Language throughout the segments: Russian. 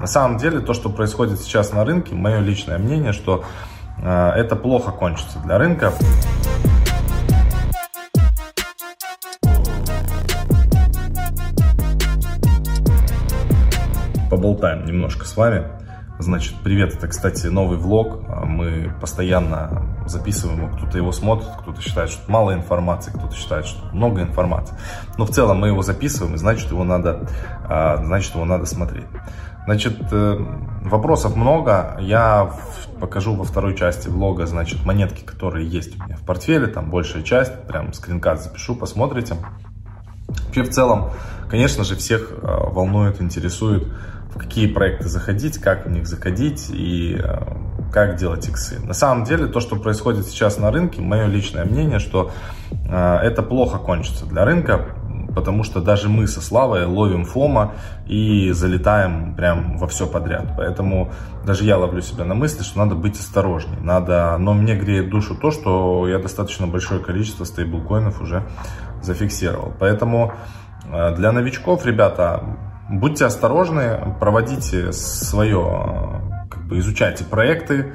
На самом деле, то, что происходит сейчас на рынке, мое личное мнение, что э, это плохо кончится для рынка. Поболтаем немножко с вами. Значит, привет, это, кстати, новый влог. Мы постоянно записываем кто-то его смотрит, кто-то считает, что мало информации, кто-то считает, что много информации. Но в целом мы его записываем, и значит, его надо, а, значит, его надо смотреть. Значит, э, вопросов много. Я покажу во второй части влога, значит, монетки, которые есть у меня в портфеле. Там большая часть, прям скринкат запишу, посмотрите. Вообще, в целом, конечно же, всех а, волнует, интересует в какие проекты заходить, как в них заходить и э, как делать иксы. На самом деле, то, что происходит сейчас на рынке, мое личное мнение, что э, это плохо кончится для рынка, потому что даже мы со Славой ловим фома и залетаем прям во все подряд. Поэтому даже я ловлю себя на мысли, что надо быть осторожнее. Надо... Но мне греет душу то, что я достаточно большое количество стейблкоинов уже зафиксировал. Поэтому э, для новичков, ребята, Будьте осторожны, проводите свое, как бы изучайте проекты,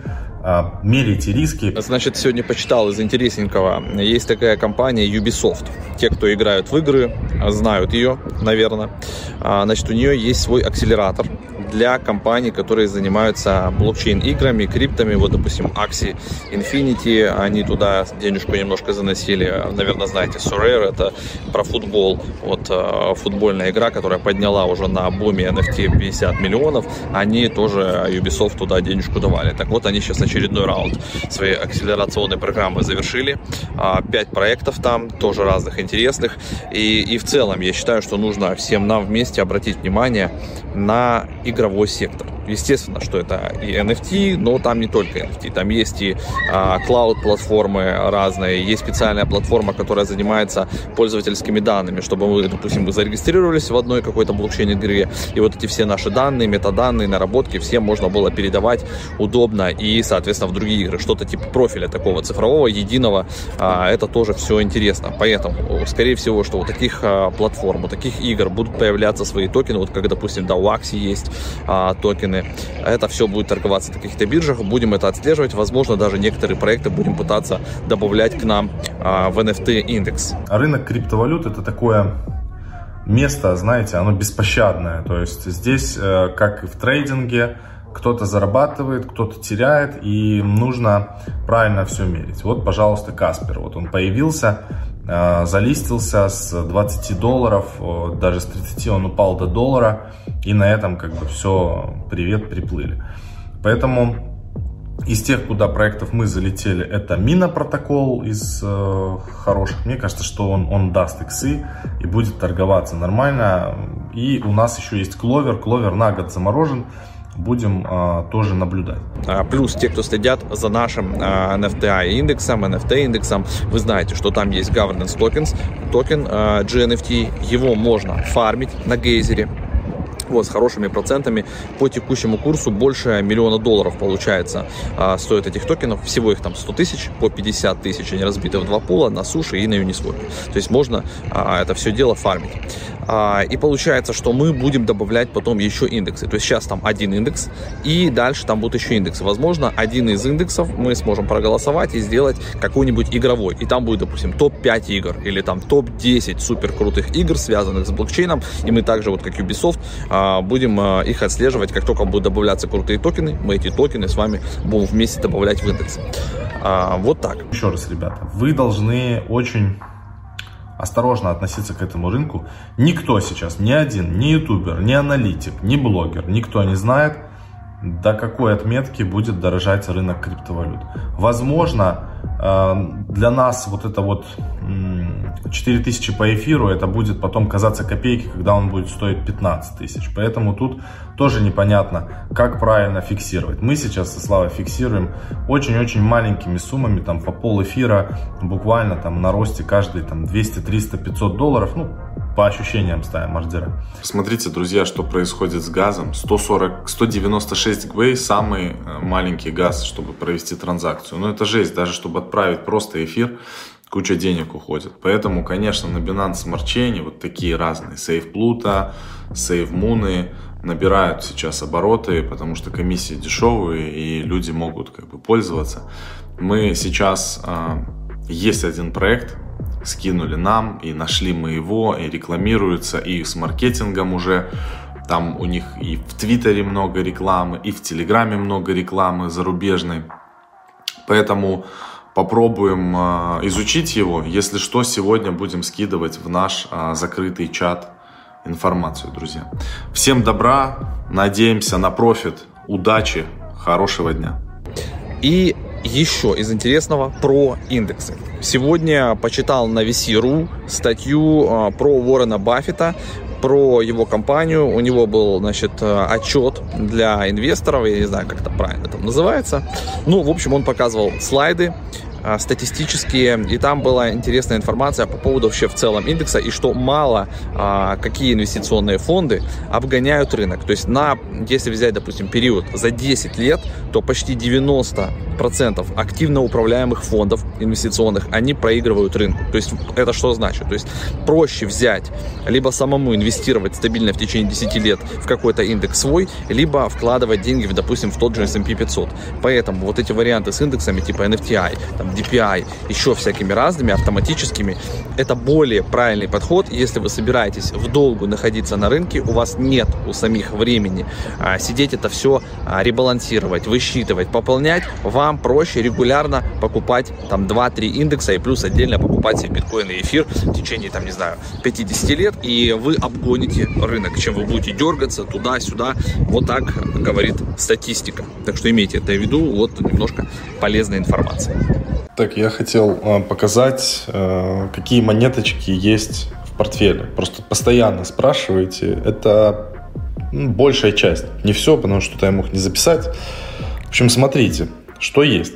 а, меряйте риски. Значит, сегодня почитал из интересненького. Есть такая компания Ubisoft. Те, кто играют в игры, знают ее, наверное. А, значит, у нее есть свой акселератор для компаний, которые занимаются блокчейн-играми, криптами. Вот, допустим, Axie Infinity, они туда денежку немножко заносили. Наверное, знаете, Sorare, это про футбол. Вот э, футбольная игра, которая подняла уже на буме NFT 50 миллионов. Они тоже, Ubisoft туда денежку давали. Так вот, они сейчас очередной раунд своей акселерационной программы завершили. А, пять проектов там, тоже разных интересных. И, и в целом, я считаю, что нужно всем нам вместе обратить внимание на игровой сектор. Естественно, что это и NFT, но там не только NFT. Там есть и а, клауд-платформы разные, есть специальная платформа, которая занимается пользовательскими данными, чтобы мы, допустим, мы зарегистрировались в одной какой-то блокчейн-игре, и вот эти все наши данные, метаданные, наработки, всем можно было передавать удобно и, соответственно, в другие игры. Что-то типа профиля такого цифрового, единого, а, это тоже все интересно. Поэтому, скорее всего, что у таких а, платформ, у таких игр будут появляться свои токены, вот как, допустим, да, у Axie есть токены, токены. Это все будет торговаться на каких-то биржах, будем это отслеживать. Возможно, даже некоторые проекты будем пытаться добавлять к нам а, в NFT индекс. Рынок криптовалют это такое место, знаете, оно беспощадное. То есть здесь, э, как и в трейдинге, кто-то зарабатывает, кто-то теряет, и нужно правильно все мерить. Вот, пожалуйста, Каспер. Вот он появился, э, залистился с 20 долларов, даже с 30 он упал до доллара. И на этом как бы все, привет, приплыли. Поэтому из тех, куда проектов мы залетели, это Мина протокол из э, хороших. Мне кажется, что он, он даст иксы и будет торговаться нормально. И у нас еще есть Clover. Clover на год заморожен. Будем э, тоже наблюдать. А, плюс те, кто следят за нашим э, NFTI индексом, NFT индексом, вы знаете, что там есть governance tokens, токен э, GNFT. Его можно фармить на гейзере вот, с хорошими процентами. По текущему курсу больше миллиона долларов получается а, стоит этих токенов. Всего их там 100 тысяч, по 50 тысяч они разбиты в два пула на суше и на Uniswap. То есть можно а, это все дело фармить. А, и получается, что мы будем добавлять потом еще индексы. То есть сейчас там один индекс, и дальше там будут еще индексы. Возможно, один из индексов мы сможем проголосовать и сделать какой-нибудь игровой. И там будет, допустим, топ-5 игр или там топ-10 супер крутых игр, связанных с блокчейном. И мы также, вот как Ubisoft, а, будем а, их отслеживать. Как только будут добавляться крутые токены, мы эти токены с вами будем вместе добавлять в индекс. Вот так. Еще раз, ребята, вы должны очень осторожно относиться к этому рынку. Никто сейчас, ни один, ни ютубер, ни аналитик, ни блогер, никто не знает, до какой отметки будет дорожать рынок криптовалют. Возможно, э, для нас вот это вот 4000 по эфиру, это будет потом казаться копейки, когда он будет стоить 15 тысяч. Поэтому тут тоже непонятно, как правильно фиксировать. Мы сейчас со Славой фиксируем очень-очень маленькими суммами, там по пол эфира, буквально там на росте каждый там 200, 300, 500 долларов, ну, по ощущениям ставим ордера. Смотрите, друзья, что происходит с газом. 140, 196 гвей самый э, маленький газ, чтобы провести транзакцию. Ну, это жесть, даже чтобы отправить просто эфир, куча денег уходит. Поэтому, конечно, на Binance Smart Chain вот такие разные Save Pluto, Save Moon набирают сейчас обороты, потому что комиссии дешевые и люди могут как бы пользоваться. Мы сейчас, э, есть один проект, скинули нам, и нашли мы его, и рекламируется, и с маркетингом уже. Там у них и в Твиттере много рекламы, и в Телеграме много рекламы зарубежной. Поэтому попробуем э, изучить его. Если что, сегодня будем скидывать в наш э, закрытый чат информацию, друзья. Всем добра, надеемся на профит, удачи, хорошего дня. И еще из интересного про индексы. Сегодня почитал на VC.ru статью а, про Уоррена Баффета, про его компанию. У него был, значит, а, отчет для инвесторов, я не знаю, как это правильно там называется. Ну, в общем, он показывал слайды, статистические, и там была интересная информация по поводу вообще в целом индекса, и что мало а, какие инвестиционные фонды обгоняют рынок. То есть на, если взять, допустим, период за 10 лет, то почти 90% активно управляемых фондов инвестиционных, они проигрывают рынку. То есть это что значит? То есть проще взять, либо самому инвестировать стабильно в течение 10 лет в какой-то индекс свой, либо вкладывать деньги, в, допустим, в тот же S&P 500. Поэтому вот эти варианты с индексами типа NFTI, там DPI, еще всякими разными автоматическими. Это более правильный подход, если вы собираетесь в долгу находиться на рынке, у вас нет у самих времени а, сидеть это все а, ребалансировать, высчитывать, пополнять, вам проще регулярно покупать там 2-3 индекса и плюс отдельно покупать себе биткоин и эфир в течение там, не знаю, 50 лет, и вы обгоните рынок, чем вы будете дергаться туда-сюда. Вот так говорит статистика. Так что имейте это в виду, вот немножко полезной информации. Так, я хотел э, показать, э, какие монеточки есть в портфеле. Просто постоянно спрашиваете. Это ну, большая часть. Не все, потому что я мог не записать. В общем, смотрите, что есть.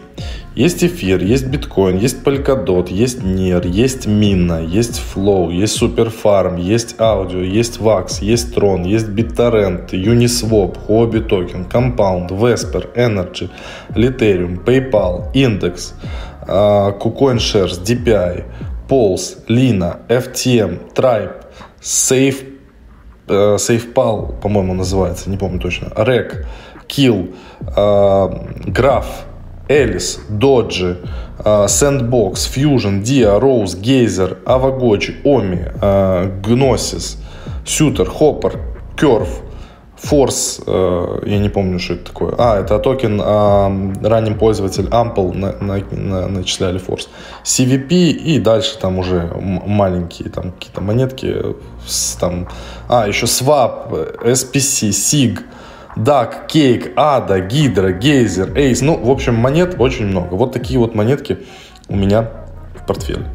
Есть эфир, есть биткоин, есть Polkadot, есть NER, есть Mina, есть Flow, есть Superfarm, есть аудио, есть Vax, есть Tron, есть BitTorrent, Uniswap, Huobi Token, Compound, Vesper, Energy, Literium, PayPal, Index, KuCoin Shares, DPI, Pulse, Lina, FTM, Tribe, Safe, э, SafePal, по-моему, называется, не помню точно, REC, Kill, Graph, Alice, Dodge, Sandbox, Fusion, Dia, Rose, Geyser, Avagochi, Omi, Gnosis, Suter, Hopper, Curve, Force, э, я не помню, что это такое. А, это токен э, ранним пользователь Ample на, на, на, начисляли Force. CVP и дальше там уже маленькие там какие-то монетки. С, там, а, еще Swap, SPC, SIG, DAC, Cake, ADA, Hydra, Geyser, Ace. Ну, в общем, монет очень много. Вот такие вот монетки у меня в портфеле.